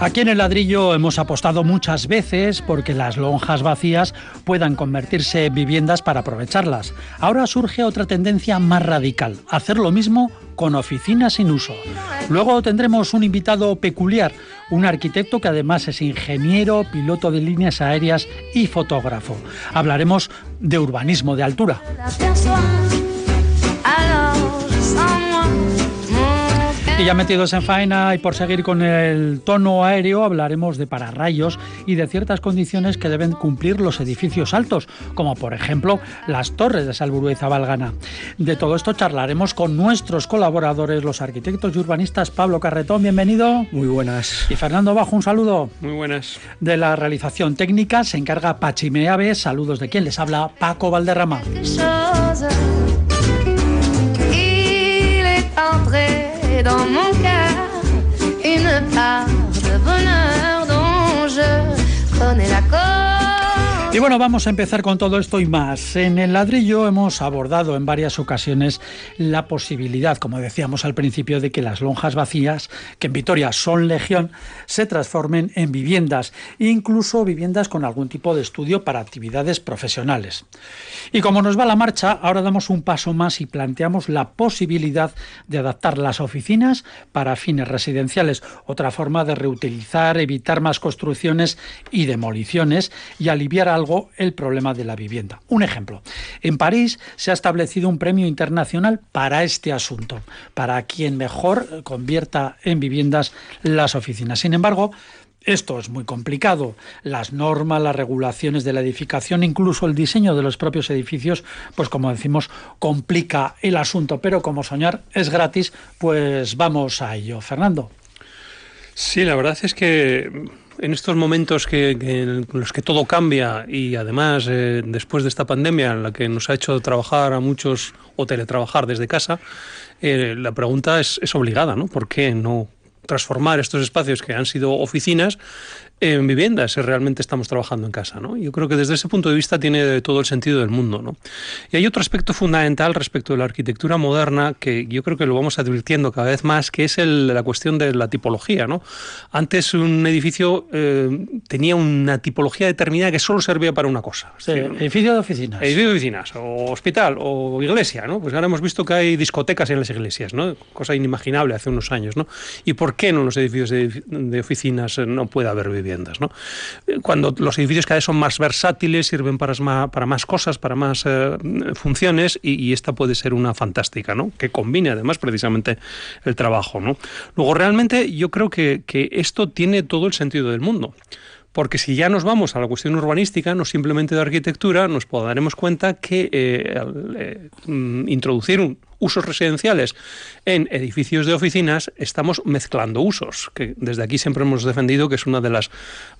Aquí en el ladrillo hemos apostado muchas veces porque las lonjas vacías puedan convertirse en viviendas para aprovecharlas. Ahora surge otra tendencia más radical, hacer lo mismo con oficinas sin uso. Luego tendremos un invitado peculiar, un arquitecto que además es ingeniero, piloto de líneas aéreas y fotógrafo. Hablaremos de urbanismo de altura. Y ya metidos en faena y por seguir con el tono aéreo, hablaremos de pararrayos y de ciertas condiciones que deben cumplir los edificios altos, como por ejemplo las torres de Salburú y Zabalgana. De todo esto charlaremos con nuestros colaboradores, los arquitectos y urbanistas Pablo Carretón, bienvenido. Muy buenas. Y Fernando Bajo, un saludo. Muy buenas. De la realización técnica se encarga Pachimeave, saludos de quien les habla, Paco Valderrama. Dans mon cœur Y bueno, vamos a empezar con todo esto y más. En el ladrillo hemos abordado en varias ocasiones la posibilidad, como decíamos al principio, de que las lonjas vacías, que en Vitoria son legión, se transformen en viviendas, incluso viviendas con algún tipo de estudio para actividades profesionales. Y como nos va la marcha, ahora damos un paso más y planteamos la posibilidad de adaptar las oficinas para fines residenciales, otra forma de reutilizar, evitar más construcciones y demoliciones y aliviar algo el problema de la vivienda. Un ejemplo, en París se ha establecido un premio internacional para este asunto, para quien mejor convierta en viviendas las oficinas. Sin embargo, esto es muy complicado. Las normas, las regulaciones de la edificación, incluso el diseño de los propios edificios, pues como decimos, complica el asunto. Pero como soñar es gratis, pues vamos a ello. Fernando. Sí, la verdad es que en estos momentos que, en los que todo cambia y además eh, después de esta pandemia en la que nos ha hecho trabajar a muchos o teletrabajar desde casa, eh, la pregunta es, es obligada, ¿no? ¿Por qué no transformar estos espacios que han sido oficinas en viviendas si realmente estamos trabajando en casa. ¿no? Yo creo que desde ese punto de vista tiene todo el sentido del mundo. ¿no? Y hay otro aspecto fundamental respecto de la arquitectura moderna que yo creo que lo vamos advirtiendo cada vez más, que es el, la cuestión de la tipología. ¿no? Antes un edificio eh, tenía una tipología determinada que solo servía para una cosa. Sí, edificio de oficinas. Edificio de oficinas, o hospital, o iglesia. ¿no? Pues ahora hemos visto que hay discotecas en las iglesias, ¿no? cosa inimaginable hace unos años. ¿no? ¿Y por qué en los edificios de, de oficinas no puede haber viviendas? ¿no? Cuando los edificios cada vez son más versátiles, sirven para para más cosas, para más eh, funciones, y, esta puede ser una fantástica, ¿no? que combine además precisamente el trabajo. ¿no? Luego, realmente yo creo que, esto tiene todo el sentido del mundo. Porque si ya nos vamos a la cuestión urbanística, no simplemente de arquitectura, nos daremos cuenta que eh, eh, introducir un, usos residenciales en edificios de oficinas, estamos mezclando usos, que desde aquí siempre hemos defendido que es una de las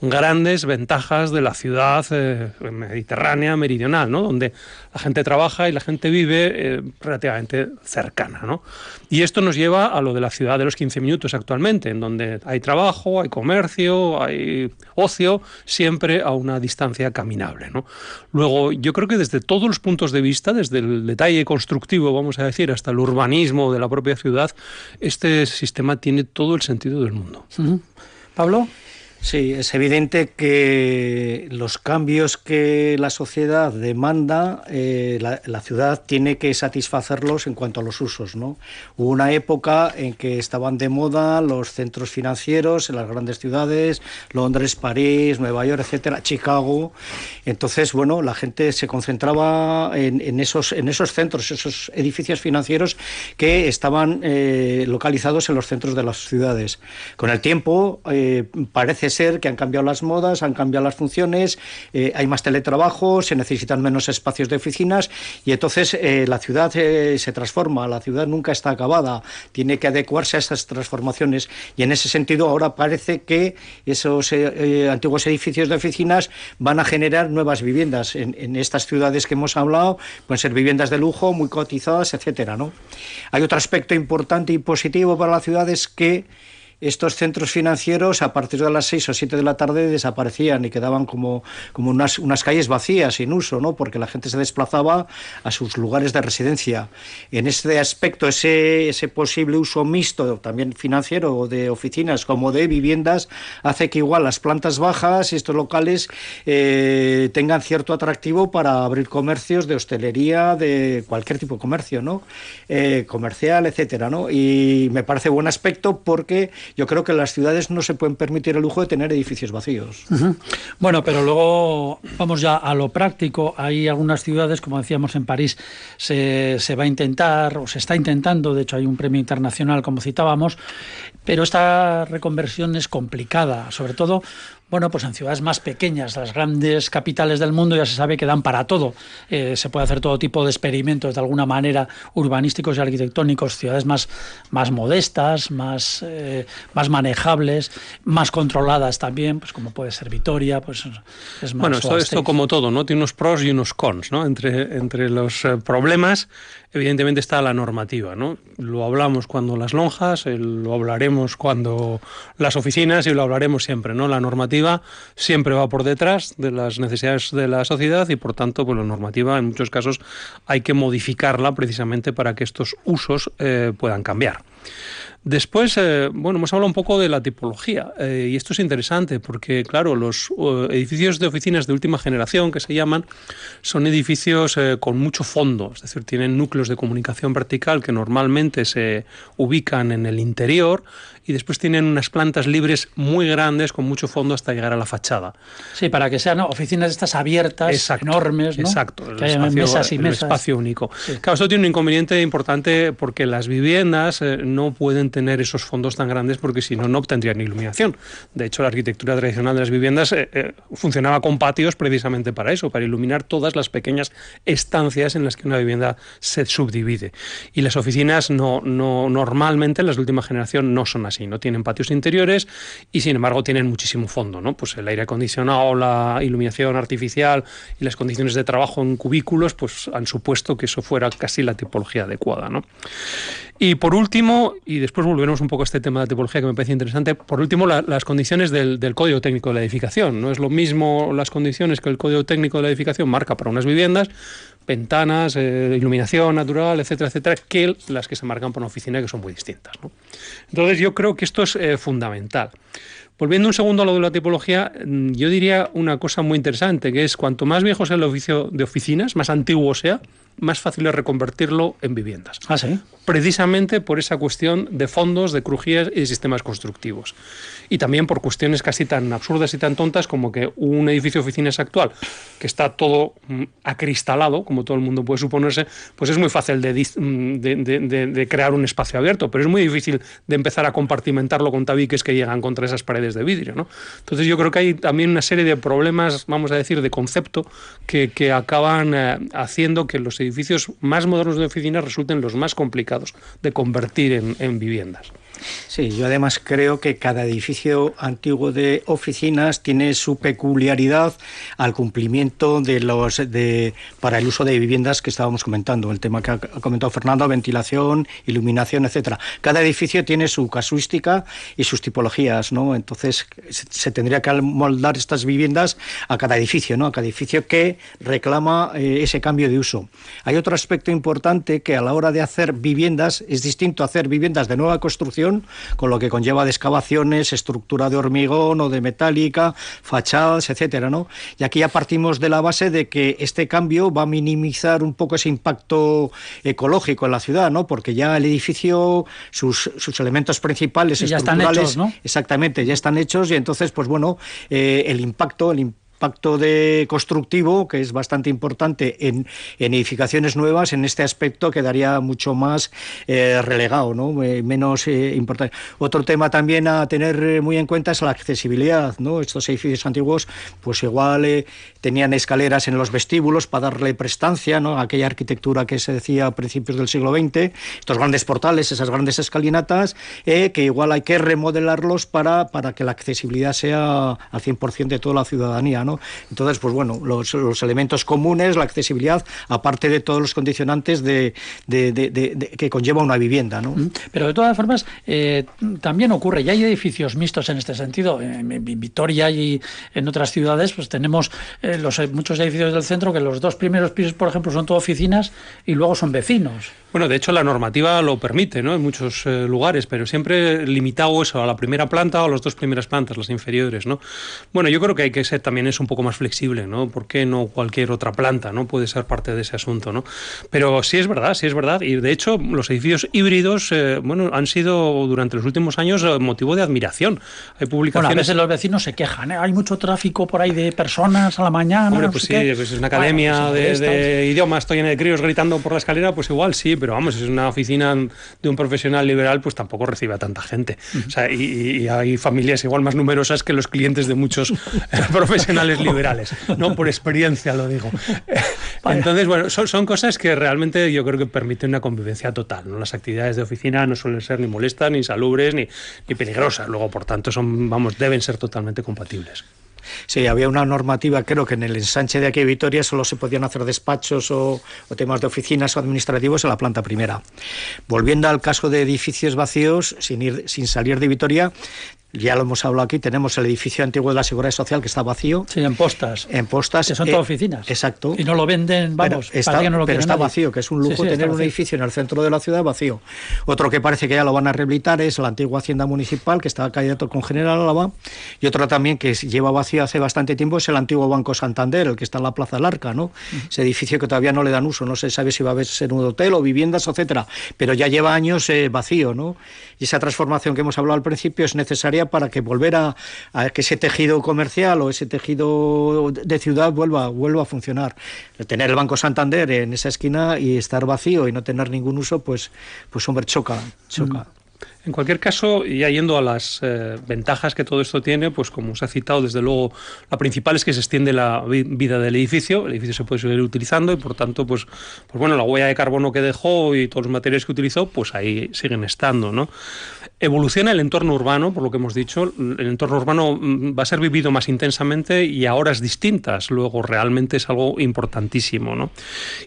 grandes ventajas de la ciudad eh, mediterránea, meridional, ¿no? donde la gente trabaja y la gente vive eh, relativamente cercana. ¿no? Y esto nos lleva a lo de la ciudad de los 15 minutos actualmente, en donde hay trabajo, hay comercio, hay ocio, siempre a una distancia caminable. ¿no? Luego, yo creo que desde todos los puntos de vista, desde el detalle constructivo, vamos a decir, hasta el urbanismo de la propia ciudad, este sistema tiene todo el sentido del mundo. Pablo. Sí, es evidente que los cambios que la sociedad demanda, eh, la, la, ciudad tiene que satisfacerlos en cuanto a los usos. ¿no? Hubo una época en que estaban de moda los centros financieros en las grandes ciudades, Londres, París, Nueva York, etcétera, Chicago. Entonces, bueno, la gente se concentraba en, en esos, en esos centros, esos edificios financieros que estaban eh, localizados en los centros de las ciudades. Con el tiempo, eh, parece que han cambiado las modas, han cambiado las funciones, eh, hay más teletrabajo, se necesitan menos espacios de oficinas y entonces eh, la ciudad se transforma, la ciudad nunca está acabada, tiene que adecuarse a estas transformaciones y en ese sentido ahora parece que esos antiguos edificios de oficinas van a generar nuevas viviendas en, en, estas ciudades que hemos hablado, pueden ser viviendas de lujo, muy cotizadas, etcétera, ¿no? Hay otro aspecto importante y positivo para la ciudad es que estos centros financieros a partir de las 6 o 7 de la tarde desaparecían y quedaban como, como unas, unas calles vacías, sin uso, ¿no? porque la gente se desplazaba a sus lugares de residencia. En este aspecto, ese, ese posible uso mixto, también financiero, de oficinas como de viviendas, hace que igual las plantas bajas y estos locales eh, tengan cierto atractivo para abrir comercios de hostelería, de cualquier tipo de comercio, ¿no? Eh, comercial, etcétera, ¿no? Y me parece buen aspecto porque yo creo que las ciudades no se pueden permitir el lujo de tener edificios vacíos. Bueno, pero luego vamos ya a lo práctico. Hay algunas ciudades, como decíamos en París, se, se va a intentar o se está intentando, de hecho hay un premio internacional como citábamos, pero esta reconversión es complicada, sobre todo bueno, pues en ciudades más pequeñas, las grandes capitales del mundo ya se sabe que dan para todo. Eh, se puede hacer todo tipo de experimentos de alguna manera urbanísticos y arquitectónicos, ciudades más, más modestas, más, eh, más manejables, más controladas también, pues como puede ser Vitoria, pues es más Bueno, esto, esto como todo, ¿no? Tiene unos pros y unos cons, ¿no? Entre, entre los eh, problemas evidentemente está la normativa, ¿no? Lo hablamos cuando las lonjas, lo hablaremos cuando las oficinas y lo hablaremos siempre, ¿no? La normativa siempre va por detrás de las necesidades de la sociedad y por tanto, pues la normativa en muchos casos hay que modificarla precisamente para que estos usos eh, puedan cambiar. Después, eh, bueno, hemos hablado un poco de la tipología eh, y esto es interesante porque, claro, los uh, edificios de oficinas de última generación, que se llaman, son edificios eh, con mucho fondo, es decir, tienen núcleos de comunicación vertical que normalmente se ubican en el interior y después tienen unas plantas libres muy grandes con mucho fondo hasta llegar a la fachada. Sí, para que sean oficinas estas abiertas, enormes, ¿no? Exacto, el, espacio, mesas y mesas. el espacio único. Sí. Claro, esto tiene un inconveniente importante porque las viviendas eh, no pueden tener esos fondos tan grandes porque si no, no obtendrían iluminación. De hecho, la arquitectura tradicional de las viviendas eh, eh, funcionaba con patios precisamente para eso, para iluminar todas las pequeñas estancias en las que una vivienda se subdivide. Y las oficinas no, no normalmente, las de última generación, no son así no tienen patios interiores y sin embargo tienen muchísimo fondo, ¿no? Pues el aire acondicionado, la iluminación artificial y las condiciones de trabajo en cubículos, pues han supuesto que eso fuera casi la tipología adecuada, ¿no? Y por último, y después volveremos un poco a este tema de tipología que me parece interesante, por último la, las condiciones del, del, código técnico de la edificación. No es lo mismo las condiciones que el código técnico de la edificación marca para unas viviendas, ventanas, eh, iluminación natural, etcétera, etcétera, que las que se marcan por una oficina que son muy distintas. ¿no? Entonces yo creo que esto es eh, fundamental. Volviendo un segundo a lo de la tipología, mm, yo diría una cosa muy interesante, que es cuanto más viejo sea el oficio de oficinas, más antiguo sea, más fácil es reconvertirlo en viviendas. Ah, sí. Precisamente por esa cuestión de fondos, de crujías y de sistemas constructivos. Y también por cuestiones casi tan absurdas y tan tontas como que un edificio de oficinas actual, que está todo mm, acristalado, como todo el mundo puede suponerse, pues es muy fácil de, mm, de, de, de, crear un espacio abierto, pero es muy difícil de empezar a compartimentarlo con tabiques que llegan contra esas paredes de vidrio. ¿no? Entonces yo creo que hay también una serie de problemas, vamos a decir, de concepto, que, que acaban eh, haciendo que los edificios más modernos de oficinas resulten los más complicados de convertir en, en viviendas. Sí, yo además creo que cada edificio antiguo de oficinas tiene su peculiaridad al cumplimiento de los de para el uso de viviendas que estábamos comentando, el tema que ha comentado Fernando, ventilación, iluminación, etcétera. Cada edificio tiene su casuística y sus tipologías, ¿no? Entonces se tendría que moldar estas viviendas a cada edificio, ¿no? A cada edificio que reclama eh, ese cambio de uso. Hay otro aspecto importante que a la hora de hacer viviendas es distinto hacer viviendas de nueva construcción con lo que conlleva de excavaciones, estructura de hormigón o de metálica, fachadas, etcétera, ¿no? Y aquí ya partimos de la base de que este cambio va a minimizar un poco ese impacto ecológico en la ciudad, ¿no? Porque ya el edificio, sus, sus elementos principales y ya están hechos, ¿no? Exactamente, ya están hechos y entonces, pues bueno, eh, el impacto, el impacto impacto de constructivo, que es bastante importante en, edificaciones nuevas, en este aspecto quedaría mucho más eh, relegado, ¿no? Eh, menos eh, importante. Otro tema también a tener muy en cuenta es la accesibilidad. ¿no? Estos edificios antiguos, pues igual tenían escaleras en los vestíbulos para darle prestancia ¿no? a aquella arquitectura que se decía a principios del siglo XX, estos grandes portales, esas grandes escalinatas, que igual hay que remodelarlos para, para que la accesibilidad sea al 100% de toda la ciudadanía. ¿no? Entonces, pues bueno, los, elementos comunes, la accesibilidad, aparte de todos los condicionantes de, que conlleva una vivienda. ¿no? Pero de todas formas, eh, también ocurre, ya hay edificios mixtos en este sentido. En, Vitoria y en otras ciudades, pues tenemos eh, los, muchos edificios del centro que los dos primeros pisos, por ejemplo, son todo oficinas y luego son vecinos. Bueno, de hecho la normativa lo permite, ¿no? En muchos eh, lugares, pero siempre limitado eso a la primera planta o a las dos primeras plantas, las inferiores, ¿no? Bueno, yo creo que hay que ser también es un poco más flexible, ¿no? ¿Por qué no cualquier otra planta, no? Puede ser parte de ese asunto, ¿no? Pero sí es verdad, sí es verdad. Y de hecho, los edificios híbridos, eh, bueno, han sido durante los últimos años eh, motivo de admiración. Hay publicaciones. Bueno, a veces los vecinos se quejan, Hay mucho tráfico por ahí de personas a la mañana. Hombre, pues sí, pues es una academia pues de, de idiomas, estoy en de críos gritando por la escalera, pues igual sí, pero vamos, es una oficina de un profesional liberal, pues tampoco recibe a tanta gente. O sea, y, hay familias igual más numerosas que los clientes de muchos profesionales liberales, no por experiencia lo digo. Entonces, bueno, son, cosas que realmente yo creo que permiten una convivencia total. ¿no? Las actividades de oficina no suelen ser ni molestas, ni salubres, ni, ni peligrosas. Luego, por tanto, son, vamos, deben ser totalmente compatibles. Sí, había una normativa, creo que en el ensanche de aquí de Vitoria solo se podían hacer despachos o, temas de oficinas o administrativos en la planta primera. Volviendo al caso de edificios vacíos, sin, ir, sin salir de Vitoria, ya lo hemos hablado aquí, tenemos el edificio antiguo de la Seguridad Social que está vacío. Sí, en postas. En postas. Que son todas eh, oficinas. Exacto. Y no lo venden, vamos, pero está, no lo pero está vacío, que es un lujo tener un edificio en el centro de la ciudad vacío. Otro que parece que ya lo van a rehabilitar es la antigua Hacienda Municipal, que está candidato con General Álava. Y otro también que lleva vacío hace bastante tiempo es el antiguo Banco Santander, el que está en la Plaza del Arca, ¿no? Ese edificio que todavía no le dan uso, no se sabe si va a ser un hotel o viviendas, etcétera, pero ya lleva años eh, vacío, ¿no? Y esa transformación que hemos hablado al principio es necesaria para que volver que ese tejido comercial o ese tejido de ciudad vuelva, vuelva a funcionar. Tener el Banco Santander en esa esquina y estar vacío y no tener ningún uso, pues, pues hombre, choca, choca. Mm. En cualquier caso, ya yendo a las eh, ventajas que todo esto tiene, pues como se ha citado, desde luego, la principal es que se extiende la vida del edificio, el edificio se puede seguir utilizando y por tanto, pues, pues bueno, la huella de carbono que dejó y todos los materiales que utilizó, pues ahí siguen estando, ¿no? Evoluciona el entorno urbano, por lo que hemos dicho, el entorno urbano mm, va a ser vivido más intensamente y a horas distintas, luego realmente es algo importantísimo, ¿no?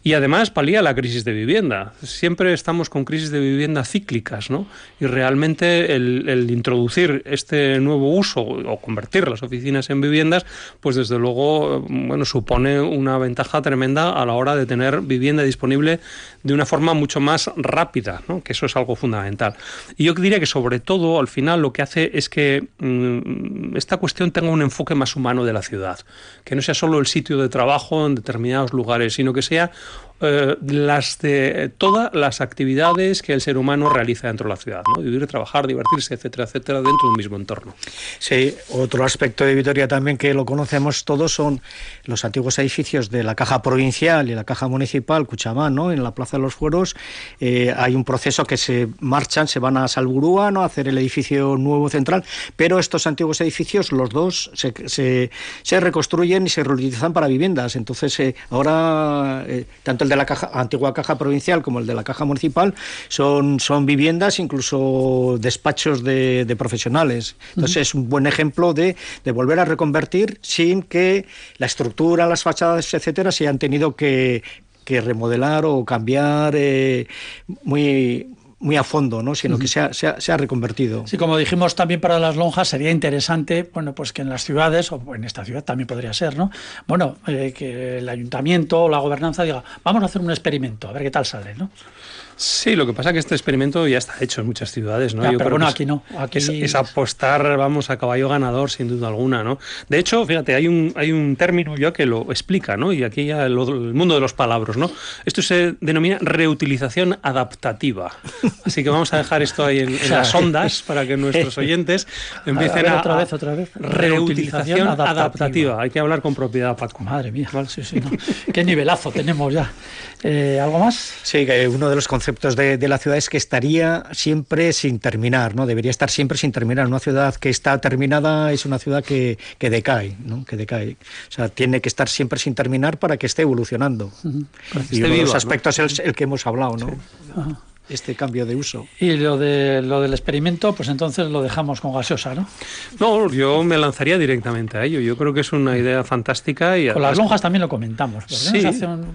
Y además palía la crisis de vivienda. Siempre estamos con crisis de vivienda cíclicas, ¿no? Y realmente el, introducir este nuevo uso o convertir las oficinas en viviendas, pues desde luego bueno, supone una ventaja tremenda a la hora de tener vivienda disponible de una forma mucho más rápida, ¿no? que eso es algo fundamental. Y yo diría que sobre todo al final lo que hace es que mm, esta cuestión tenga un enfoque más humano de la ciudad, que no sea solo el sitio de trabajo en determinados lugares, sino que sea eh, las de todas las actividades que el ser humano realiza dentro de la ciudad, ¿no? vivir, trabajar, divertirse, etcétera, etcétera, dentro de un mismo entorno. Sí, otro aspecto de Vitoria también que lo conocemos todos son los antiguos edificios de la Caja Provincial y la Caja Municipal, Cuchamán, ¿no? en la Plaza de los Fueros, eh, hay un proceso que se marchan, se van a Salburúa, ¿no? a hacer el edificio nuevo central, pero estos antiguos edificios, los dos, se, se, reconstruyen y se reutilizan para viviendas. Entonces, eh, ahora, tanto de la caja, antigua caja provincial como el de la caja municipal son, son viviendas, incluso despachos de, profesionales. Entonces es un buen ejemplo de, de, volver a reconvertir sin que la estructura, las fachadas, etcétera, se hayan tenido que, que remodelar o cambiar eh, muy muy a fondo, ¿no? sino que se ha, se, ha, reconvertido. Sí, como dijimos también para las lonjas, sería interesante, bueno, pues que en las ciudades, o en esta ciudad también podría ser, ¿no? Bueno, eh, que el ayuntamiento o la gobernanza diga, vamos a hacer un experimento, a ver qué tal sale, ¿no? Sí, lo que pasa es que este experimento ya está hecho en muchas ciudades, ¿no? pero bueno, aquí no. Aquí... Es, apostar, vamos, a caballo ganador, sin duda alguna, ¿no? De hecho, fíjate, hay un, hay un término ya que lo explica, ¿no? Y aquí ya el, mundo de los palabras, ¿no? Esto se denomina reutilización adaptativa. Así que vamos a dejar esto ahí en, las ondas para que nuestros oyentes empiecen a, otra vez, otra vez. reutilización adaptativa. Hay que hablar con propiedad, Paco. Madre mía, sí, sí, qué nivelazo tenemos ya. Eh, ¿Algo más? Sí, que uno de los conceptos de, la ciudad es que estaría siempre sin terminar, ¿no? Debería estar siempre sin terminar. Una ciudad que está terminada es una ciudad que, que decae, ¿no? Que decae. O sea, tiene que estar siempre sin terminar para que esté evolucionando. Y uno de los aspectos es el que hemos hablado, ¿no? Este cambio de uso. Y lo de lo del experimento, pues entonces lo dejamos con gaseosa, ¿no? No, yo me lanzaría directamente a ello. Yo creo que es una idea fantástica y con las lonjas también lo comentamos. Sí,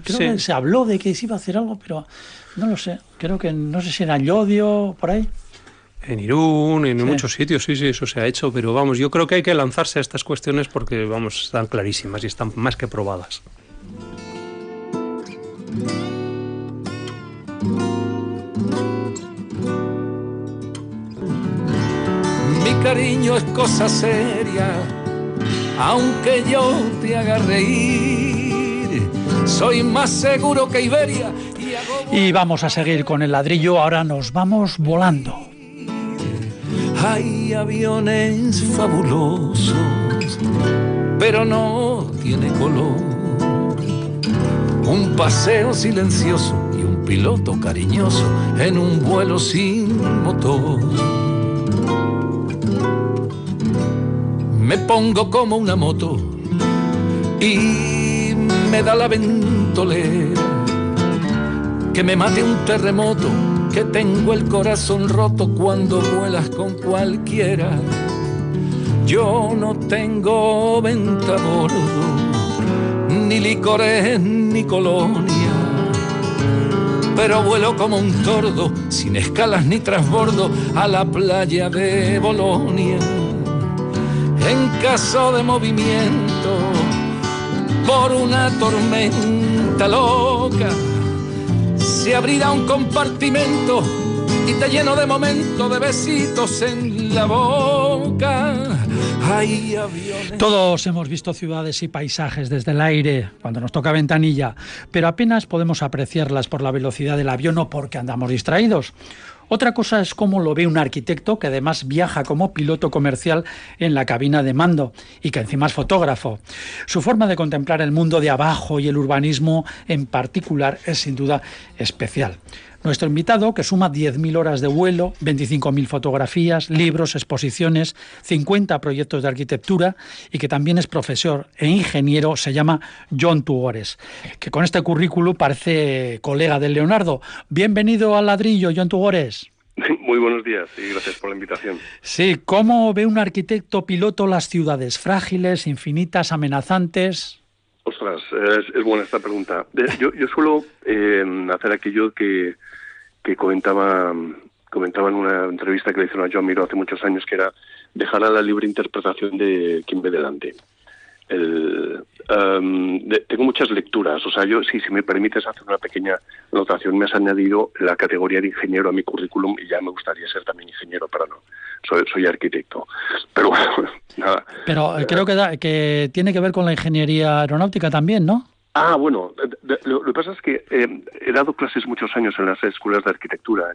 creo que se habló de que se iba a hacer algo, pero no lo sé. Creo que no sé si era en Llodio por ahí. En Irún, en muchos sitios, sí, sí, eso se ha hecho, pero vamos, yo creo que hay que lanzarse a estas cuestiones porque, vamos, están clarísimas y están más que probadas. Mi cariño es cosa seria, aunque yo te haga reír, soy más seguro que Iberia. Y, y vamos a seguir con el ladrillo, ahora nos vamos volando. Hay aviones fabulosos, pero no tiene color. Un paseo silencioso y un piloto cariñoso en un vuelo sin motor. Me pongo como una moto y me da la ventolera que me mate un terremoto que tengo el corazón roto cuando vuelas con cualquiera. Yo no tengo venta bordo, ni licores ni colonia, pero vuelo como un tordo, sin escalas ni trasbordo, a la playa de Bolonia. En caso de movimiento, por una tormenta loca, se abrirá un compartimento y te lleno de momentos de besitos en la boca. Todos hemos visto ciudades y paisajes desde el aire cuando nos toca ventanilla, pero apenas podemos apreciarlas por la velocidad del avión o porque andamos distraídos. Otra cosa es cómo lo ve un arquitecto que además viaja como piloto comercial en la cabina de mando y que encima es fotógrafo. Su forma de contemplar el mundo de abajo y el urbanismo en particular es sin duda especial. Nuestro invitado, que suma 10.000 horas de vuelo, 25.000 fotografías, libros, exposiciones, 50 proyectos de arquitectura y que también es profesor e ingeniero, se llama John Tugores, que con este currículo parece colega de Leonardo. Bienvenido al ladrillo, John Tugores. Muy buenos días y gracias por la invitación. Sí, ¿cómo ve un arquitecto piloto las ciudades? ¿Frágiles, infinitas, amenazantes? Ostras, es, buena esta pregunta. Yo, suelo eh, hacer aquello que, que comentaba, comentaba en una entrevista que le hicieron a Joan Miro hace muchos años, que era dejar a la libre interpretación de quien ve delante. El, tengo muchas lecturas, o sea, yo, si, si me permites hacer una pequeña anotación, me has añadido la categoría de ingeniero a mi currículum y ya me gustaría ser también ingeniero, pero no, soy, soy arquitecto. Pero bueno, nada. Pero eh, creo que, que tiene que ver con la ingeniería aeronáutica también, ¿no? Ah, bueno, lo, que pasa es que eh, he dado clases muchos años en las escuelas de arquitectura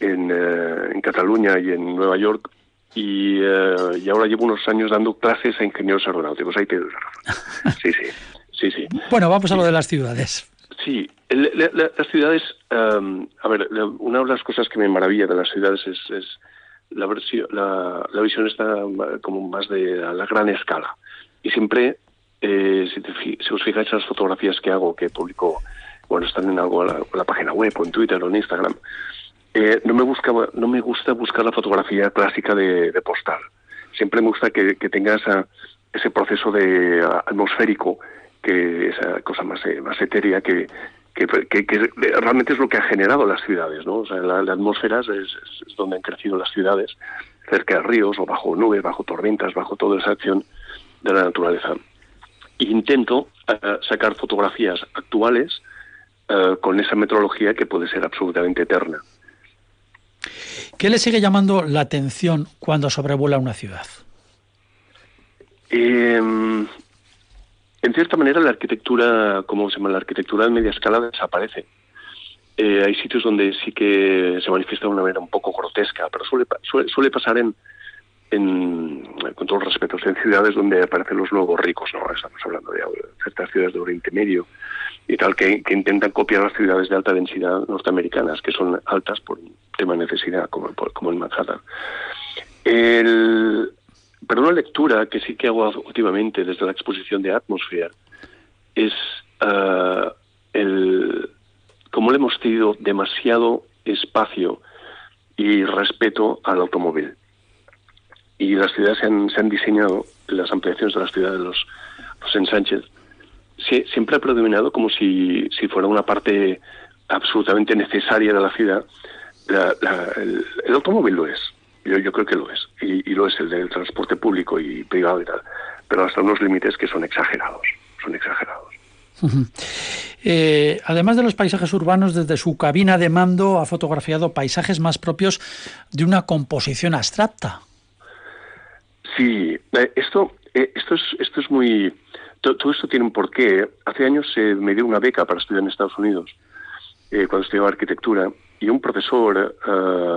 en, eh, en, Cataluña y en Nueva York y, eh, y, ahora llevo unos años dando clases a ingenieros aeronáuticos. Ahí te doy la razón. Sí, sí, sí, sí. Bueno, vamos a lo de las ciudades. Sí, las ciudades, um, a ver, una de las cosas que me maravilla de las ciudades es, es la, la, la visión está como más de a la gran escala. Y siempre eh, si, os fijáis en las fotografías que hago, que publico, bueno, están en algo la, página web o en Twitter o en Instagram, eh, no, me busca, no me gusta buscar la fotografía clásica de, postal. Siempre me gusta que, tenga ese proceso de atmosférico, que esa cosa más, eh, más etérea que, que, realmente es lo que ha generado las ciudades, ¿no? O sea, la, atmósfera es, es, donde han crecido las ciudades, cerca de ríos o bajo nubes, bajo tormentas, bajo toda esa acción de la naturaleza intento eh, sacar fotografías actuales eh, con esa metrología que puede ser absolutamente eterna. ¿Qué le sigue llamando la atención cuando sobrevuela una ciudad? Em, en cierta manera la arquitectura, como se llama? La arquitectura de media escala desaparece. eh, hay sitios donde sí que se manifiesta de una manera un poco grotesca, pero suele, suele, pasar en, con todos los respetos, en ciudades donde aparecen los nuevos ricos, ¿no? Estamos hablando de ciertas ciudades de Oriente Medio y tal, que, intentan copiar las ciudades de alta densidad norteamericanas, que son altas por un tema de necesidad, como, como en Manhattan. El, pero una lectura que sí que hago últimamente desde la exposición de Atmosphere es uh, el cómo le hemos tenido demasiado espacio y respeto al automóvil. Y las ciudades se han, se diseñado, las ampliaciones de las ciudades, los, los ensanches, siempre ha predominado como si, si fuera una parte absolutamente necesaria de la ciudad. el, automóvil lo es, yo, yo creo que lo es, y, y, lo es el del transporte público y privado y tal, pero hasta unos límites que son exagerados, son exagerados. Eh, además de los paisajes urbanos, desde su cabina de mando ha fotografiado paisajes más propios de una composición abstracta. Sí, eh, esto, eh, esto, es, esto es muy... Todo, esto tiene un porqué. Hace años se me dio una beca para estudiar en Estados Unidos, cuando estudiaba arquitectura, y un profesor,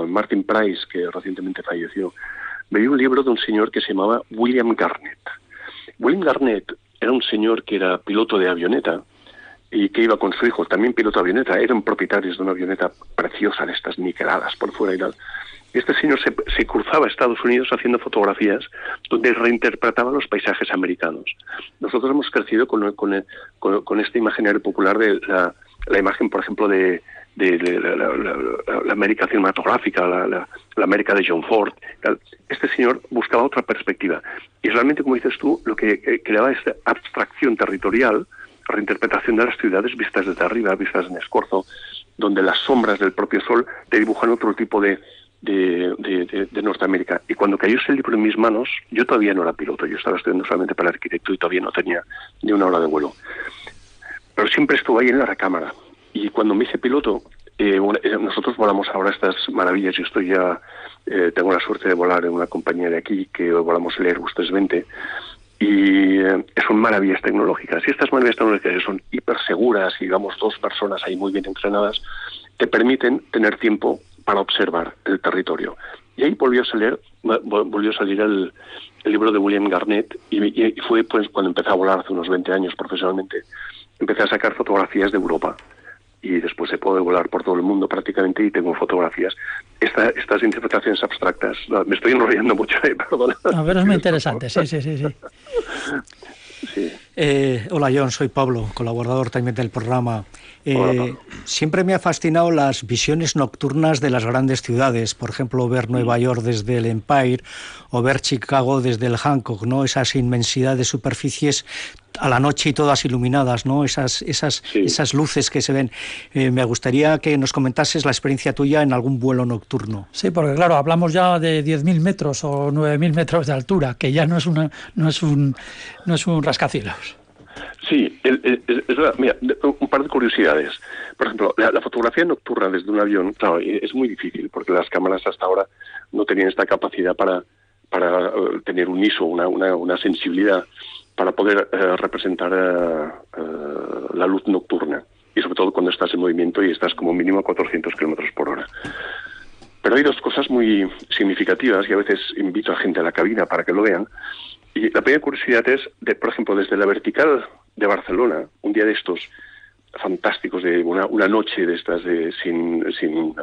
Martin Price, que recientemente falleció, me dio un libro de un señor que se llamaba William Garnett. William Garnett era un señor que era piloto de avioneta y que iba con su hijo, también piloto de avioneta, eran propietarios de una avioneta preciosa de estas niqueladas por fuera y tal. Este señor se, cruzaba a Estados Unidos haciendo fotografías donde reinterpretaba los paisajes americanos. Nosotros hemos crecido con, con, con, este imaginario popular de la, la imagen, por ejemplo, de, de, la, América cinematográfica, la, América de John Ford. Este señor buscaba otra perspectiva. Y realmente, como dices tú, lo que eh, creaba esta abstracción territorial, reinterpretación de las ciudades vistas desde arriba, vistas en escorzo, donde las sombras del propio sol te dibujan otro tipo de, de, Norteamérica. Y cuando cayó ese libro en mis manos, yo todavía no era piloto, yo estaba estudiando solamente para arquitecto y todavía no tenía ni una hora de vuelo. Pero siempre estuve ahí en la recámara. Y cuando me hice piloto, eh, eh, nosotros volamos ahora estas maravillas. Yo estoy ya, eh, tengo la suerte de volar en una compañía de aquí que volamos el Airbus 320 y son maravillas tecnológicas. Y estas maravillas tecnológicas son hiper seguras y digamos dos personas ahí muy bien entrenadas, te permiten tener tiempo para observar el territorio. Y ahí volvió a salir, volvió a salir el, libro de William Garnett y, y, fue pues cuando empecé a volar hace unos 20 años profesionalmente, empecé a sacar fotografías de Europa y después se puede volar por todo el mundo prácticamente y tengo fotografías. Esta, estas interpretaciones abstractas, me estoy enrollando mucho, eh, perdona. A ver, es muy interesante, sí, sí, sí. sí. sí. Eh, hola John, soy Pablo, colaborador también del programa. Eh, siempre me ha fascinado las visiones nocturnas de las grandes ciudades, por ejemplo, ver Nueva mm. York desde el Empire o ver Chicago desde el Hancock, ¿no? Esas inmensidades de superficies a la noche y todas iluminadas, ¿no? Esas, esas, esas luces que se ven. Eh, me gustaría que nos comentases la experiencia tuya en algún vuelo nocturno. Sí, porque claro, hablamos ya de 10.000 metros o 9.000 metros de altura, que ya no es, una, no es, un, no es un rascacielos. Sí, es, verdad. Mira, un par de curiosidades. Por ejemplo, la, fotografía nocturna desde un avión, claro, es muy difícil porque las cámaras hasta ahora no tenían esta capacidad para, para eh, tener un ISO, una, una, una sensibilidad para poder eh, representar eh, la luz nocturna. Y sobre todo cuando estás en movimiento y estás como mínimo a 400 kilómetros por hora. Pero hay dos cosas muy significativas y a veces invito a gente a la cabina para que lo vean. Y la primera curiosidad es, por ejemplo, desde la vertical de Barcelona, un día de estos fantásticos, de una, una noche de estas de, sin, sin uh,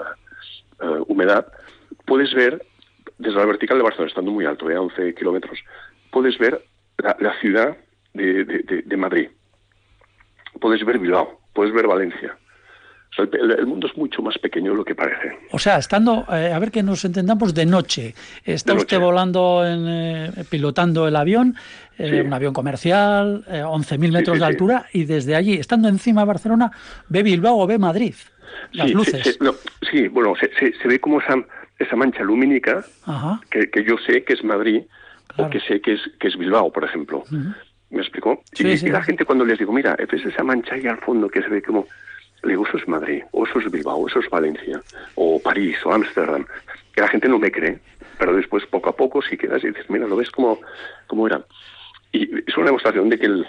humedad, puedes ver, desde la vertical de Barcelona, estando muy alto, de 11 kilómetros, puedes ver la, la ciudad de, de, de, Madrid. Puedes ver Bilbao, puedes ver Valencia. El, mundo es mucho más pequeño de lo que parece. O sea, estando, eh, a ver que nos entendamos, de noche, está usted volando, en, eh, pilotando el avión, eh, un avión comercial, 11.000 metros de altura, y desde allí, estando encima de Barcelona, ve Bilbao o ve Madrid. Las luces. sí, bueno, se, se, ve como esa, esa mancha lumínica, que, que, yo sé que es Madrid, o que sé que es, que es Bilbao, por ejemplo. ¿Me explicó? y, la gente cuando les digo, mira, ves esa mancha ahí al fondo que se ve como... Le digo, eso es Madrid, o eso es Bilbao, eso es Valencia, o París, o Ámsterdam. Que la gente no me cree, pero después poco a poco si quedas y dices, mira, lo ves como, como era. Y es una demostración de que el,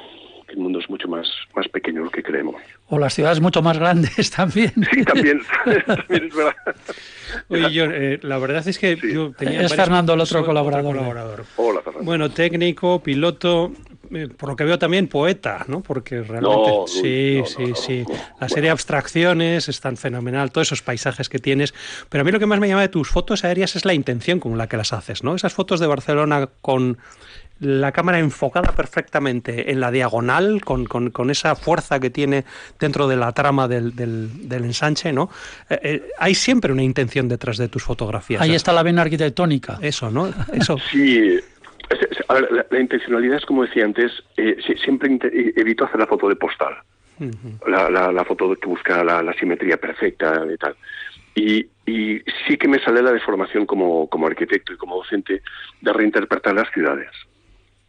el mundo es mucho más, más pequeño de lo que creemos. O las ciudades mucho más grandes también. Sí, también, también es verdad. Oye, yo, eh, la verdad es que yo tenía... Es Fernando, el otro otro colaborador. colaborador. Hola, Fernando. Bueno, técnico, piloto, por lo que veo también poeta, ¿no? Porque realmente No, sí, no, sí, no, no, sí. no. La serie de abstracciones es tan fenomenal, todos esos paisajes que tienes. Pero a mí lo que más me llama de tus fotos aéreas es la intención con la que las haces, ¿no? Esas fotos de Barcelona con la cámara enfocada perfectamente en la diagonal, con, con- con esa fuerza que tiene dentro de la trama del, del- del ensanche, ¿no? Eh, eh, hay siempre una intención detrás de tus fotografías. Ahí está la vena arquitectónica. Eso, ¿no? Eso. Sí, a ver, la, la intencionalidad es, como decía antes, eh, si- siempre inte- e- evito hacer la foto de postal, la, la- la foto que busca la, simetría perfecta y tal. Y, y sí que me sale la deformación como, como arquitecto y como docente de reinterpretar las ciudades.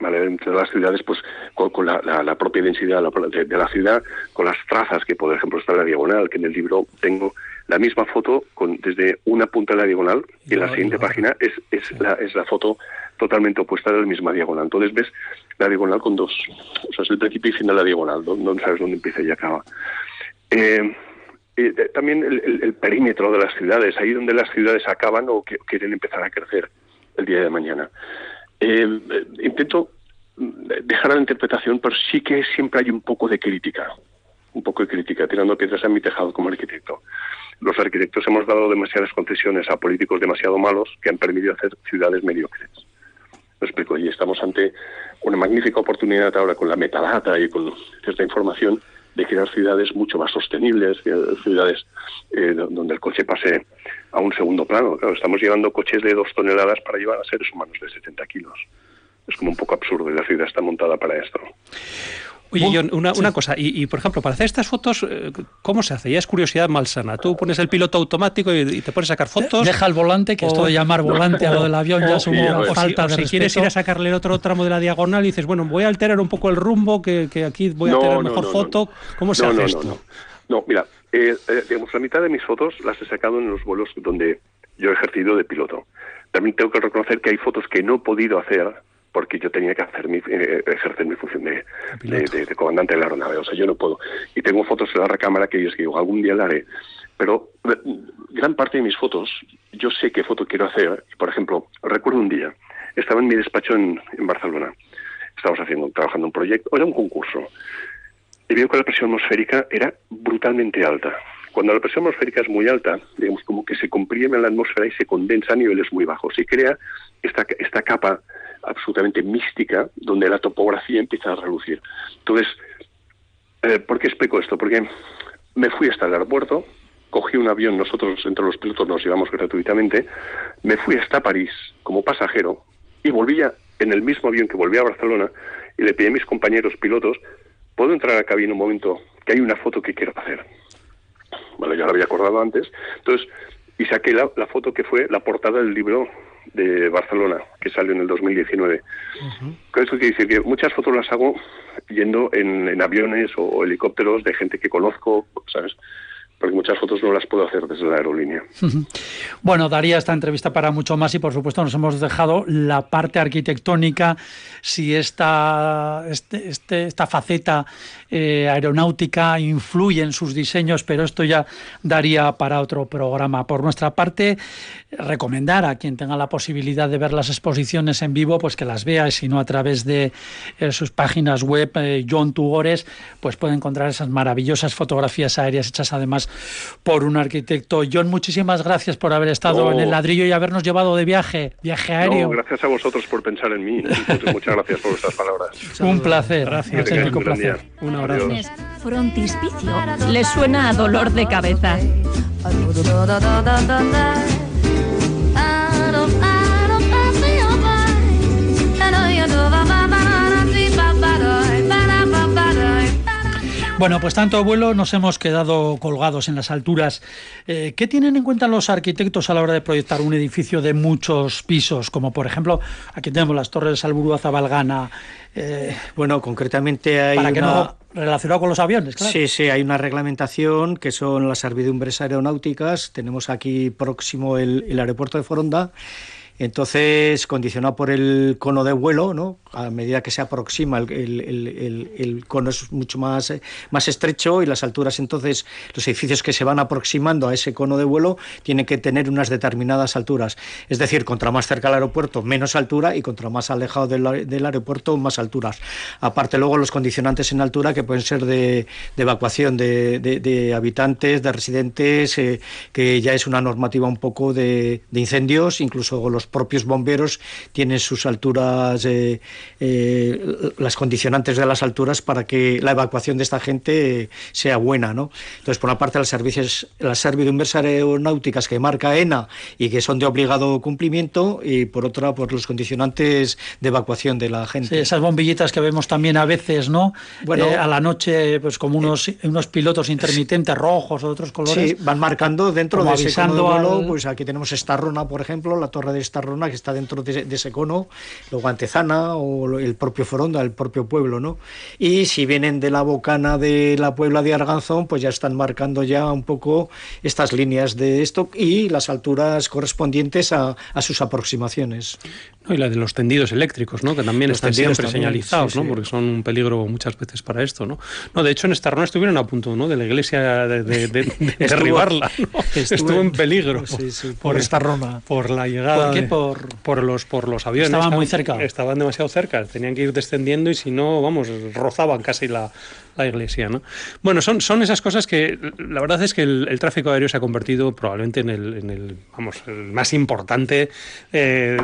¿Vale? Entre las ciudades, pues con, con la, la- la propia densidad de, de la ciudad, con las trazas que, por ejemplo, está en la diagonal, que en el libro tengo la misma foto con, desde una punta de la diagonal y en la siguiente página es, es, la, es la foto totalmente opuesta de la misma diagonal. Entonces ves la diagonal con dos, o sea, es el principio y final de la diagonal, no sabes dónde empieza y acaba. Eh, eh, de- también el, perímetro de las ciudades, ahí donde las ciudades acaban o que quieren empezar a crecer el día de mañana. Eh, eh, intento dejar a la interpretación, pero sí que siempre hay un poco de crítica, un poco de crítica, tirando piedras a mi tejado como arquitecto. Los arquitectos hemos dado demasiadas concesiones a políticos demasiado malos que han permitido hacer ciudades mediocres. Me explico, y estamos ante una magnífica oportunidad ahora con la metadata y con cierta información de crear ciudades mucho más sostenibles, ciudades eh, do- donde el coche pase a un segundo plano. Claro, estamos llevando coches de dos toneladas para llevar a seres humanos de 70 kilos. Es como un poco absurdo y la ciudad está montada para esto. Oye, John, una, una cosa, y, y, por ejemplo, para hacer estas fotos, eh, ¿cómo se hace? Ya es curiosidad malsana. Tú pones el piloto automático y, y te pones a sacar fotos. Deja el volante, que o- esto de llamar volante a lo del avión ya es una o si- falta o de si quieres ir a sacarle el otro tramo de la diagonal y dices, bueno, voy a alterar un poco el rumbo, que, que aquí voy a No, tener no, mejor no, no, foto. no. ¿Cómo se No, hace no, esto? No, no. No, mira, eh, eh, digamos, la mitad de mis fotos las he sacado en los vuelos donde yo he ejercido de piloto. También tengo que reconocer que hay fotos que no he podido hacer porque yo tenía que hacer mi, eh, ejercer mi función de, de, de- de comandante de la aeronave. O sea, yo no puedo. Y tengo fotos en la recámara que yo es que digo, algún día la haré. Pero eh, gran parte de mis fotos, yo sé qué foto quiero hacer. Por ejemplo, recuerdo un día, estaba en mi despacho en, en Barcelona. Estábamos haciendo, trabajando un proyecto, era un concurso y veo que la presión atmosférica era brutalmente alta. Cuando la presión atmosférica es muy alta, digamos como que se comprime la atmósfera y se condensa a niveles muy bajos y crea esta, esta capa absolutamente mística donde la topografía empieza a relucir. Entonces, eh, ¿por qué explico esto? Porque me fui hasta el aeropuerto, cogí un avión, nosotros entre los pilotos nos llevamos gratuitamente, me fui hasta París como pasajero y volvía en el mismo avión que volví a Barcelona y le pedí a mis compañeros pilotos, ¿puedo entrar a la cabina un momento? Que hay una foto que quiero hacer. Bueno, ya la había acordado antes. Entonces, y saqué la, la foto que fue la portada del libro de Barcelona, que salió en el 2019. Con esto quiere decir que muchas fotos las hago yendo en, en aviones o, o helicópteros de gente que conozco, ¿sabes? Porque muchas fotos no las puedo hacer desde la aerolínea. Bueno, daría esta entrevista para mucho más y por supuesto nos hemos dejado la parte arquitectónica, si esta, este, este- esta faceta eh, aeronáutica influye en sus diseños, pero esto ya daría para otro programa. Por nuestra parte, recomendar a quien tenga la posibilidad de ver las exposiciones en vivo, pues que las vea y si no a través de eh, sus páginas web, eh, John Tugores, pues puede encontrar esas maravillosas fotografías aéreas hechas además por un arquitecto. John, muchísimas gracias por haber estado No. en el ladrillo y habernos llevado de viaje, viaje aéreo. No, gracias a vosotros por pensar en mí. Muchas, muchas gracias por vuestras palabras. un placer, Gracias. auténtico un placer. Un abrazo. Adiós. Frontispicio. ¿Le suena a dolor de cabeza? Bueno, pues tanto vuelo nos hemos quedado colgados en las alturas. Eh, ¿Qué tienen en cuenta los arquitectos a la hora de proyectar un edificio de muchos pisos? Como por ejemplo, aquí tenemos las torres de Salburú a Zabalgana, eh, Bueno, concretamente hay para que una... no relacionado con los aviones, claro. Sí, sí, hay una reglamentación que son las servidumbres aeronáuticas. Tenemos aquí próximo el, el aeropuerto de Foronda Entonces, condicionado por el cono de vuelo, ¿no? a medida que se aproxima el, cono es mucho más, más estrecho y las alturas, entonces los edificios que se van aproximando a ese cono de vuelo tienen que tener unas determinadas alturas. Es decir, contra más cerca al aeropuerto, menos altura y contra más alejado del, aeropuerto, más alturas. Aparte luego los condicionantes en altura que pueden ser de, evacuación de, de, habitantes, de residentes, eh, que ya es una normativa un poco de, incendios, incluso los propios bomberos tienen sus alturas, eh, eh, las condicionantes de las alturas para que la evacuación de esta gente sea buena. ¿no? Entonces, por una parte, las, servicios, las servidumbres aeronáuticas que marca ENA y que son de obligado cumplimiento, y por otra, por los condicionantes de evacuación de la gente. Sí, esas bombillitas que vemos también a veces, ¿no? Bueno, eh, a la noche, pues como unos, unos pilotos intermitentes rojos o de otros colores. Sí, van marcando dentro de ese cono pues aquí tenemos Estarrona, por ejemplo, la torre de Estarrona que está dentro de, ese cono, luego Antezana o el propio Foronda, el propio pueblo, ¿no? Y si vienen de la bocana de la Puebla de Arganzón, pues ya están marcando ya un poco estas líneas de esto y las alturas correspondientes a, a sus aproximaciones. y la de los tendidos eléctricos, ¿no? Que también están siempre señalizados, ¿no? Porque son un peligro muchas veces para esto, ¿no? No, de hecho en Estarrona estuvieron a punto, ¿no? De la iglesia de, de, derribarla, Estuvo en peligro por, esta Roma. Por la llegada. ¿Por Por, los, por los aviones. Estaban muy cerca. Estaban demasiado cerca. Tenían que ir descendiendo y si no, vamos, rozaban casi la, la iglesia. ¿no? Bueno, son, son esas cosas que la verdad es que el, tráfico aéreo se ha convertido probablemente en el, en el vamos, más importante eh,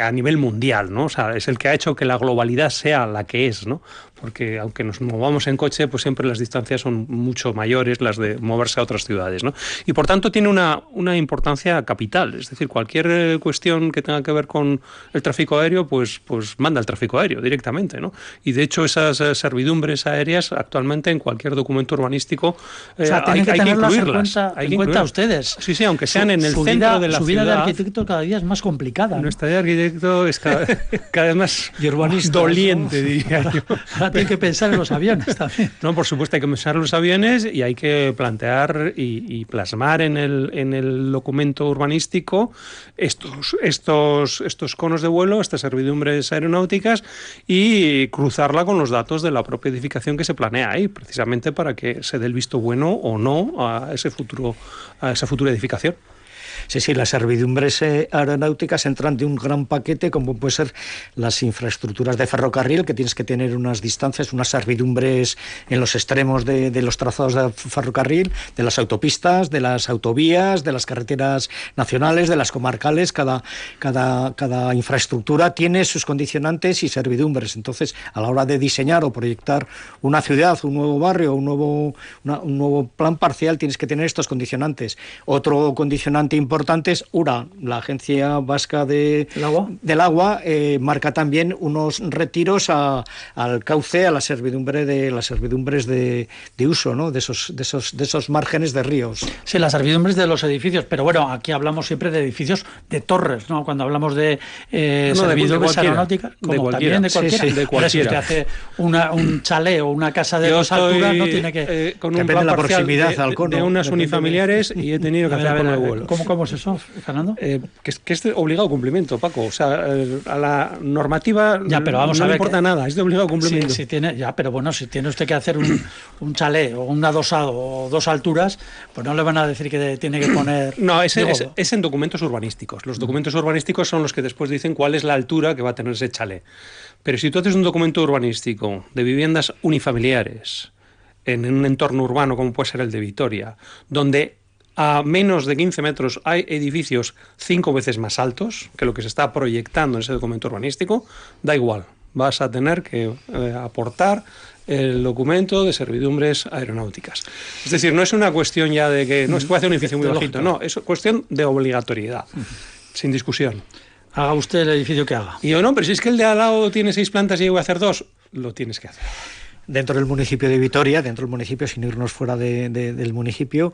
a nivel mundial. ¿no? O sea, es el que ha hecho que la globalidad sea la que es. ¿no? porque aunque nos movamos en coche, pues siempre las distancias son mucho mayores las de moverse a otras ciudades. ¿no? Y por tanto tiene una, una importancia capital, es decir, cualquier eh, cuestión que tenga que ver con el tráfico aéreo, pues, pues manda el tráfico aéreo directamente. ¿no? Y de hecho esas eh, servidumbres aéreas actualmente en cualquier documento urbanístico eh, hay, que, incluirlas. En cuenta, ustedes. Sí, sí, aunque sean en el centro de la su vida de arquitecto cada día es más complicada. Nuestra vida de arquitecto es cada, vez más doliente, diría yo. hay que pensar en los aviones también. No, por supuesto, hay que pensar en los aviones y hay que plantear y, plasmar en el, en el documento urbanístico estos, estos, estos conos de vuelo, estas servidumbres aeronáuticas y cruzarla con los datos de la propia edificación que se planea ahí, precisamente para que se dé el visto bueno o no a ese futuro, a esa futura edificación. Sí, sí, las servidumbres aeronáuticas entran de un gran paquete, como puede ser las infraestructuras de ferrocarril, que tienes que tener unas distancias, unas servidumbres en los extremos de, los trazados de ferrocarril, de las autopistas, de las autovías, de las carreteras nacionales, de las comarcales. Cada, cada, cada infraestructura tiene sus condicionantes y servidumbres. Entonces, a la hora de diseñar o proyectar una ciudad, un nuevo barrio, un nuevo, un nuevo plan parcial, tienes que tener estos condicionantes. Otro condicionante importante importantes. URA, la Agencia Vasca de, agua? del Agua, eh, marca también unos retiros al cauce, a la servidumbre de las servidumbres de, uso, ¿no? de, esos, de, esos, de esos márgenes de ríos. Sí, las servidumbres de los edificios, pero bueno, aquí hablamos siempre de edificios de torres, ¿no? Cuando hablamos de eh, servidumbres aeronáuticas, como también de cualquiera. de cualquiera. si usted hace una, un chalet o una casa de dos alturas, no tiene que... Eh, con un plan la proximidad de, al cono. De unas unifamiliares y he tenido que hacer con el vuelo. ¿Cómo, ¿Cómo es eso, Fernando? Eh, que, es, que es de obligado cumplimiento, Paco. O sea, eh, a la normativa ya, pero vamos no a ver le importa nada, es de obligado cumplimiento. Si, tiene, ya, pero bueno, si tiene usted que hacer un, un chalet o un adosado o dos alturas, pues no le van a decir que tiene que poner. No, es, es, es, en documentos urbanísticos. Los documentos urbanísticos son los que después dicen cuál es la altura que va a tener ese chalet. Pero si tú haces un documento urbanístico de viviendas unifamiliares en un entorno urbano como puede ser el de Vitoria, donde a menos de 15 metros hay edificios cinco veces más altos que lo que se está proyectando en ese documento urbanístico, da igual, vas a tener que eh, aportar el documento de servidumbres aeronáuticas. Es decir, no es una cuestión ya de que no se puede hacer un edificio muy bajito, no, es cuestión de obligatoriedad, sin discusión. Haga usted el edificio que haga. Y yo no, pero si es que el de al lado tiene seis plantas y yo voy a hacer dos, lo tienes que hacer. Dentro del municipio de Vitoria, dentro del municipio, sin irnos fuera del municipio,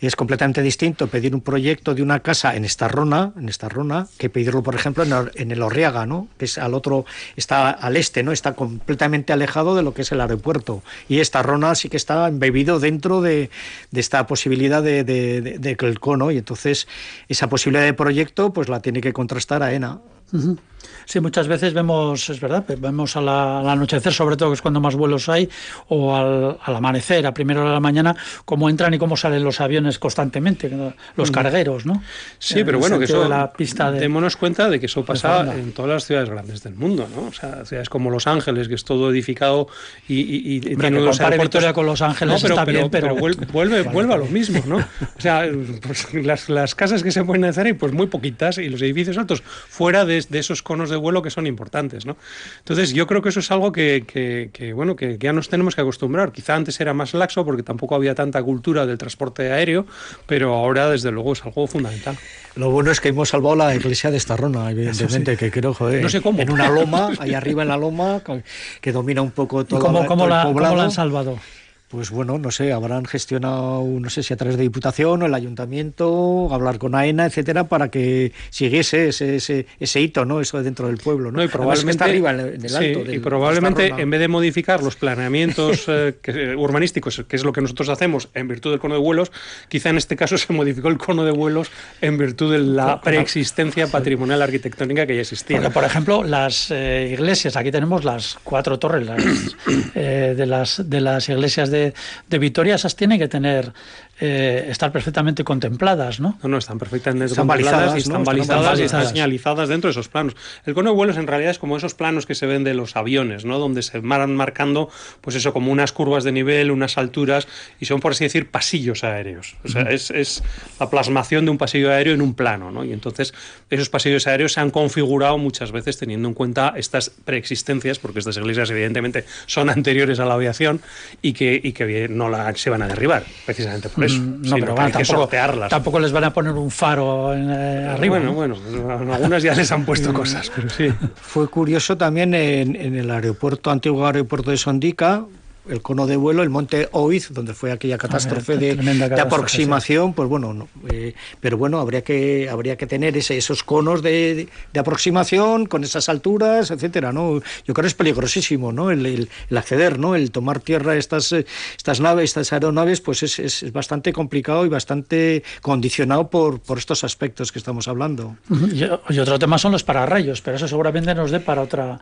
es completamente distinto pedir un proyecto de una casa en Estarrona, en Estarrona, que pedirlo, por ejemplo, en, el Orriaga, ¿no? que es al otro, está al este, ¿no? está completamente alejado de lo que es el aeropuerto. Y Estarrona sí que está embebido dentro de, esta posibilidad de, de, de, cono, y entonces esa posibilidad de proyecto pues la tiene que contrastar AENA. Sí, muchas veces vemos, es verdad, vemos al, anochecer, sobre todo que es cuando más vuelos hay, o al, amanecer, a primera hora de la mañana, cómo entran y cómo salen los aviones constantemente, los cargueros, ¿no? Sí, pero bueno, que eso, la pista de, démonos cuenta de que eso pasa en todas las ciudades grandes del mundo, ¿no? O sea, ciudades como Los Ángeles, que es todo edificado y, y, y tiene unos Victoria con Los Ángeles pero, está bien, pero, vuelve, vuelve a lo mismo, ¿no? O sea, pues, las, las, casas que se pueden hacer, pues muy poquitas, y los edificios altos, fuera de, de esos conos de vuelo que son importantes, ¿no? Entonces yo creo que eso es algo que, que, bueno, que, ya nos tenemos que acostumbrar. Quizá antes era más laxo porque tampoco había tanta cultura del transporte aéreo, pero ahora desde luego es algo fundamental. Lo bueno es que hemos salvado la iglesia de Estarrona, evidentemente, que creo, joder, no sé cómo. en una loma, ahí arriba en la loma, que domina un poco todo, cómo, cómo la, ¿Cómo la han salvado? Pues bueno, no sé, habrán gestionado, no sé si a través de Diputación o el Ayuntamiento, hablar con AENA, etcétera, para que siguiese ese, ese, ese hito, ¿no? Eso dentro del pueblo, ¿no? y probablemente está arriba en el alto. y probablemente en vez de modificar los planeamientos eh, eh, urbanísticos, que es lo que nosotros hacemos en virtud del cono de vuelos, quizá en este caso se modificó el cono de vuelos en virtud de la preexistencia patrimonial arquitectónica que ya existía. por ejemplo, las eh, iglesias, aquí tenemos las cuatro torres de, las, de las iglesias de de, Vitoria, esas tienen que tener eh, estar perfectamente contempladas, ¿no? No, no, están perfectamente están contempladas y están balizadas, y están señalizadas dentro de esos planos. El cono de vuelos en realidad es como esos planos que se ven de los aviones, ¿no? Donde se van marcando, pues eso, como unas curvas de nivel, unas alturas, y son, por así decir, pasillos aéreos. O sea, es, es, la plasmación de un pasillo aéreo en un plano, ¿no? Y entonces esos pasillos aéreos se han configurado muchas veces teniendo en cuenta estas preexistencias, porque estas iglesias evidentemente son anteriores a la aviación y que, y que no la, se van a derribar, precisamente por Mm, no, pero tampoco, tampoco, les van a poner un faro eh, arriba. Bueno, bueno, algunas ya les han puesto mm. cosas, pero sí. Fue curioso también en, en el aeropuerto, antiguo aeropuerto de Sondica, el cono de vuelo, el monte Oiz, donde fue aquella catástrofe, de, aproximación, pues bueno, eh, pero bueno, habría que habría que tener ese, esos conos de, aproximación con esas alturas, etcétera, ¿no? Yo creo que es peligrosísimo, ¿no? El, acceder, ¿no? El tomar tierra a estas, eh, estas naves, estas aeronaves, pues es, es, bastante complicado y bastante condicionado por, por estos aspectos que estamos hablando. Y, otro tema son los pararrayos, pero eso seguramente nos dé para otra...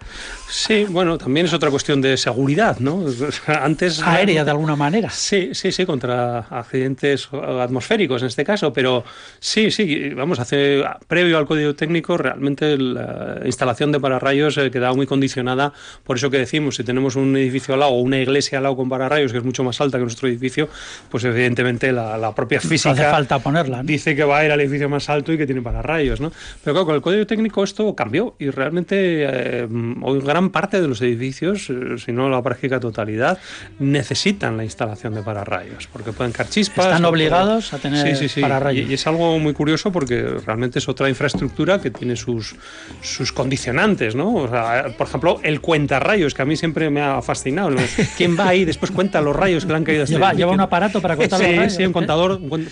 Sí, bueno, también es otra cuestión de seguridad, ¿no? antes... Aérea, de alguna manera. Sí, sí, sí, contra accidentes atmosféricos en este caso, pero sí, sí, vamos, hace previo al código técnico realmente la instalación de pararrayos eh, quedaba muy condicionada por eso que decimos, si tenemos un edificio al lado o una iglesia al lado con pararrayos que es mucho más alta que nuestro edificio, pues evidentemente la, propia física... hace falta ponerla. Dice que va a ir al edificio más alto y que tiene pararrayos, ¿no? Pero claro, con el código técnico esto cambió y realmente eh, hoy gran parte de los edificios, eh, si no la práctica totalidad, necesitan la instalación de pararrayos, porque pueden caer chispas. Están obligados a tener sí, sí, sí. pararrayos. Y, es algo muy curioso porque realmente es otra infraestructura que tiene sus, sus condicionantes, ¿no? O sea, por ejemplo, el cuentarrayos, que a mí siempre me ha fascinado. ¿Quién va ahí después cuenta los rayos que le han caído este lleva, lleva un aparato para contar los rayos. Sí, un contador. Un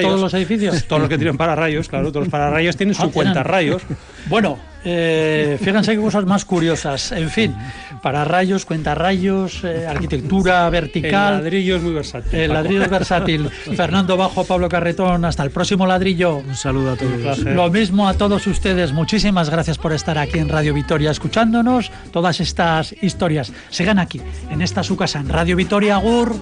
todos los edificios? Todos los que tienen pararrayos, claro. Todos los pararrayos tienen su ah, cuentarrayos. Bueno, eh, fíjense qué cosas más curiosas. En fin, para rayos, cuenta rayos, eh, arquitectura vertical. El ladrillo es muy versátil. El ladrillo es versátil. Fernando Bajo, Pablo Carretón, hasta el próximo ladrillo. Un saludo a todos. Lo mismo a todos ustedes. Muchísimas gracias por estar aquí en Radio Vitoria escuchándonos todas estas historias. Sigan aquí, en esta su casa, en Radio Vitoria Agur.